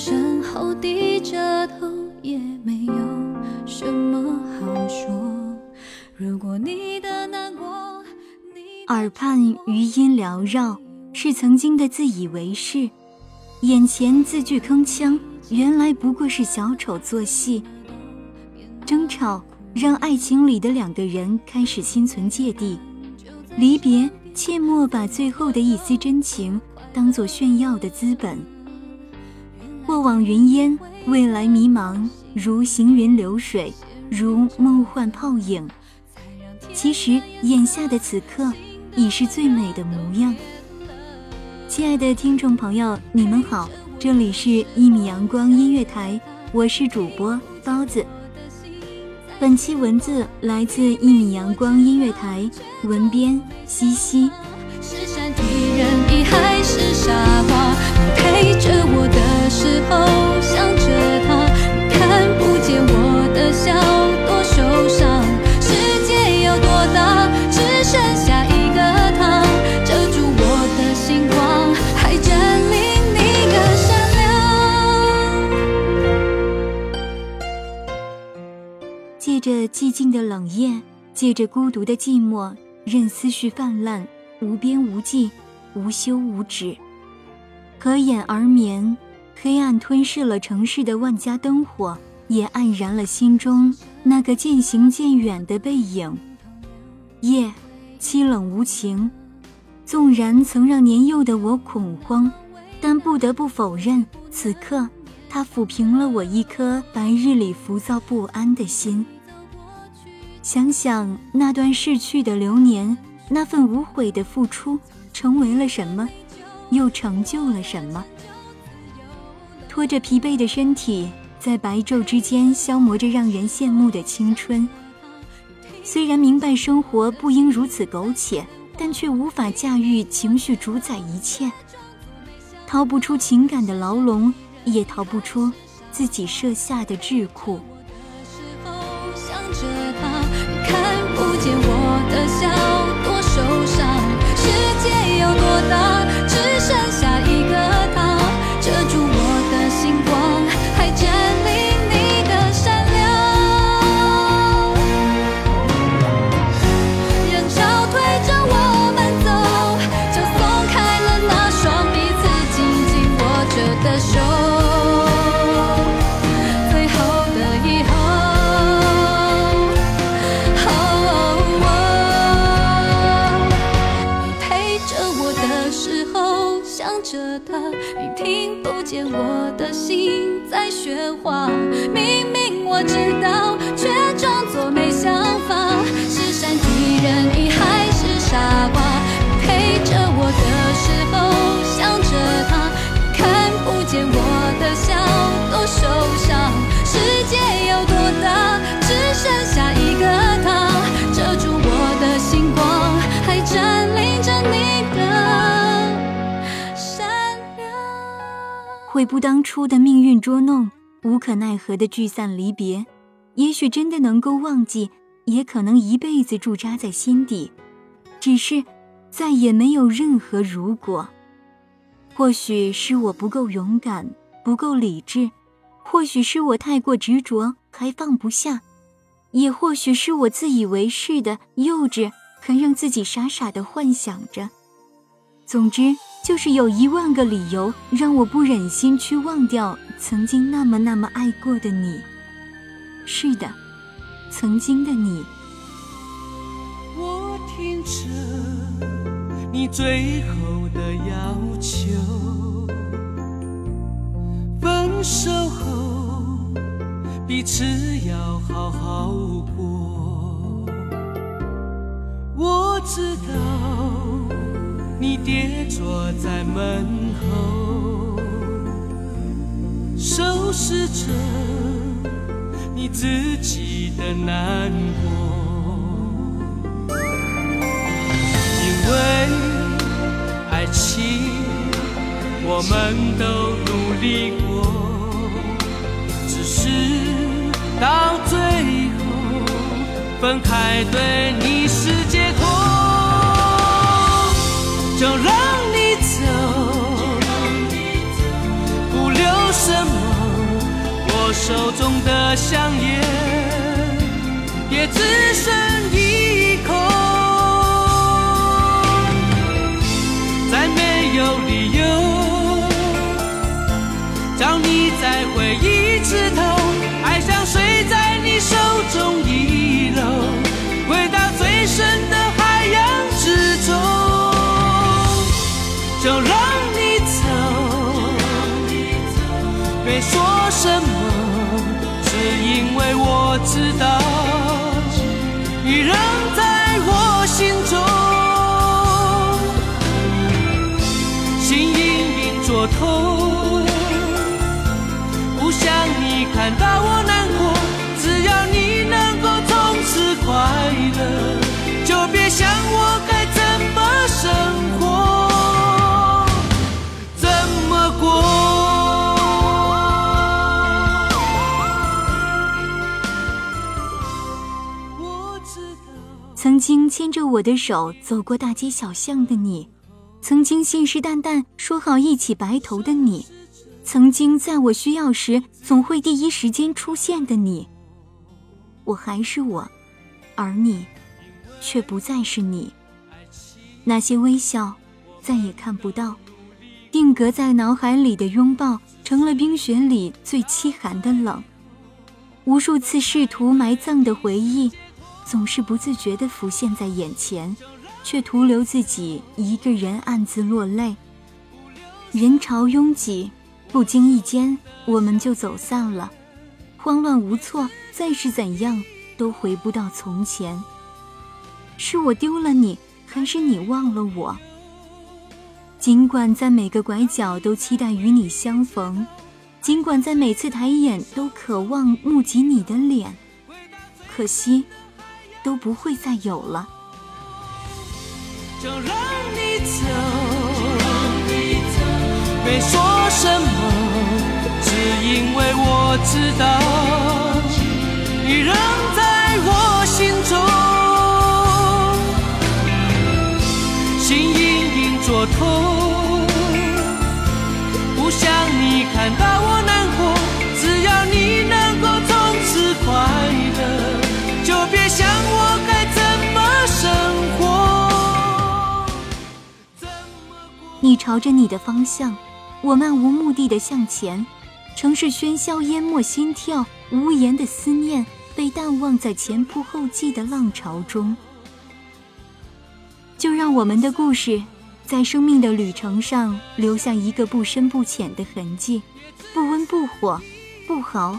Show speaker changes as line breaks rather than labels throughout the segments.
身后低着头，也没有什么好说。如果你的难过，你
耳畔余音缭绕，是曾经的自以为是；眼前字句铿锵，原来不过是小丑做戏。争吵让爱情里的两个人开始心存芥蒂，离别切莫把最后的一丝真情当作炫耀的资本。过往云烟，未来迷茫，如行云流水，如梦幻泡影。其实眼下的此刻已是最美的模样。亲爱的听众朋友，你们好，这里是《一米阳光音乐台》，我是主播包子。本期文字来自《一米阳光音乐台》，文编西西。
是善体人意还是傻瓜？你陪着我的时候想着他，看不见我的笑，多受伤。世界有多大，只剩下一个他，遮住我的星光，还占领你的善良。
借着寂静的冷夜，借着孤独的寂寞，任思绪泛滥，无边无际，无休无止。合眼而眠，黑暗吞噬了城市的万家灯火，也黯然了心中那个渐行渐远的背影。夜，凄冷无情。纵然曾让年幼的我恐慌，但不得不否认，此刻它抚平了我一颗白日里浮躁不安的心。想想那段逝去的流年，那份无悔的付出，成为了什么，又成就了什么？拖着疲惫的身体，在白昼之间消磨着让人羡慕的青春。虽然明白生活不应如此苟且，但却无法驾驭情绪主宰一切。逃不出情感的牢笼，也逃不出自己设下的桎梏。
想着他，看不见我的笑，多受伤。世界有多大，我的心在喧哗。明明我知道，
悔不当初的命运捉弄，无可奈何的聚散离别。也许真的能够忘记，也可能一辈子驻扎在心底。只是，再也没有任何如果。或许是我不够勇敢，不够理智；或许是我太过执着，还放不下；也或许是我自以为是的幼稚，还让自己傻傻的幻想着。总之，就是有一万个理由让我不忍心去忘掉曾经那么那么爱过的你。是的，曾经的你。
我听着你最后的要求，分手后彼此要好好过。我知道你跌坐在门后，收拾着你自己的难过。因为爱情，我们都努力过，只是到最后分开，对你是解脱。就让你走，不留什么，我手中的香烟也只剩一口。再没有理由，找你再回一次过头，不想你看到我难过。只要你能够从此快乐，就别想我该怎么生活，怎么过。我知道，
曾经牵着我的手走过大街小巷的你。曾经信誓旦旦说好一起白头的你，曾经在我需要时总会第一时间出现的你，我还是我，而你，却不再是你。那些微笑，再也看不到；定格在脑海里的拥抱，成了冰雪里最凄寒的冷。无数次试图埋葬的回忆，总是不自觉地浮现在眼前。却徒留自己一个人暗自落泪。人潮拥挤，不经意间我们就走散了，慌乱无措，再是怎样都回不到从前。是我丢了你，还是你忘了我？尽管在每个拐角都期待与你相逢，尽管在每次抬眼都渴望目及你的脸，可惜，都不会再有了。
就让你走，没说什么，只因为我知道你
让朝着你的方向，我漫无目的的向前。城市喧嚣淹没心跳，无言的思念被淡忘在前仆后继的浪潮中。就让我们的故事，在生命的旅程上留下一个不深不浅的痕迹，不温不火，不好，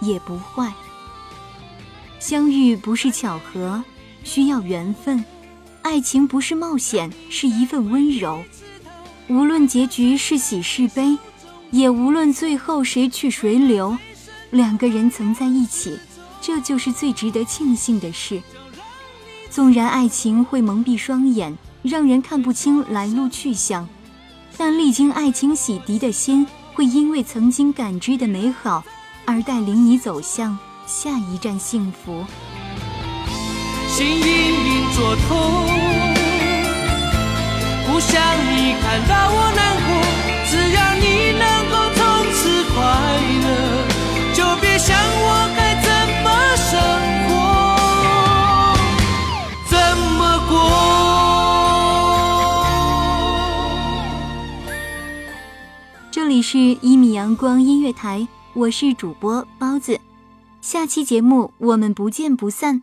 也不坏。相遇不是巧合，需要缘分；爱情不是冒险，是一份温柔。无论结局是喜是悲，也无论最后谁去谁留，两个人曾在一起，这就是最值得庆幸的事。纵然爱情会蒙蔽双眼，让人看不清来路去向，但历经爱情洗涤的心，会因为曾经感知的美好而带领你走向下一站幸福。
心隐隐作痛，不想你看到我难过。只要你能够从此快乐，就别想我该怎么生活，怎么过。
这里是《一米阳光音乐台》，我是主播包子。下期节目我们不见不散。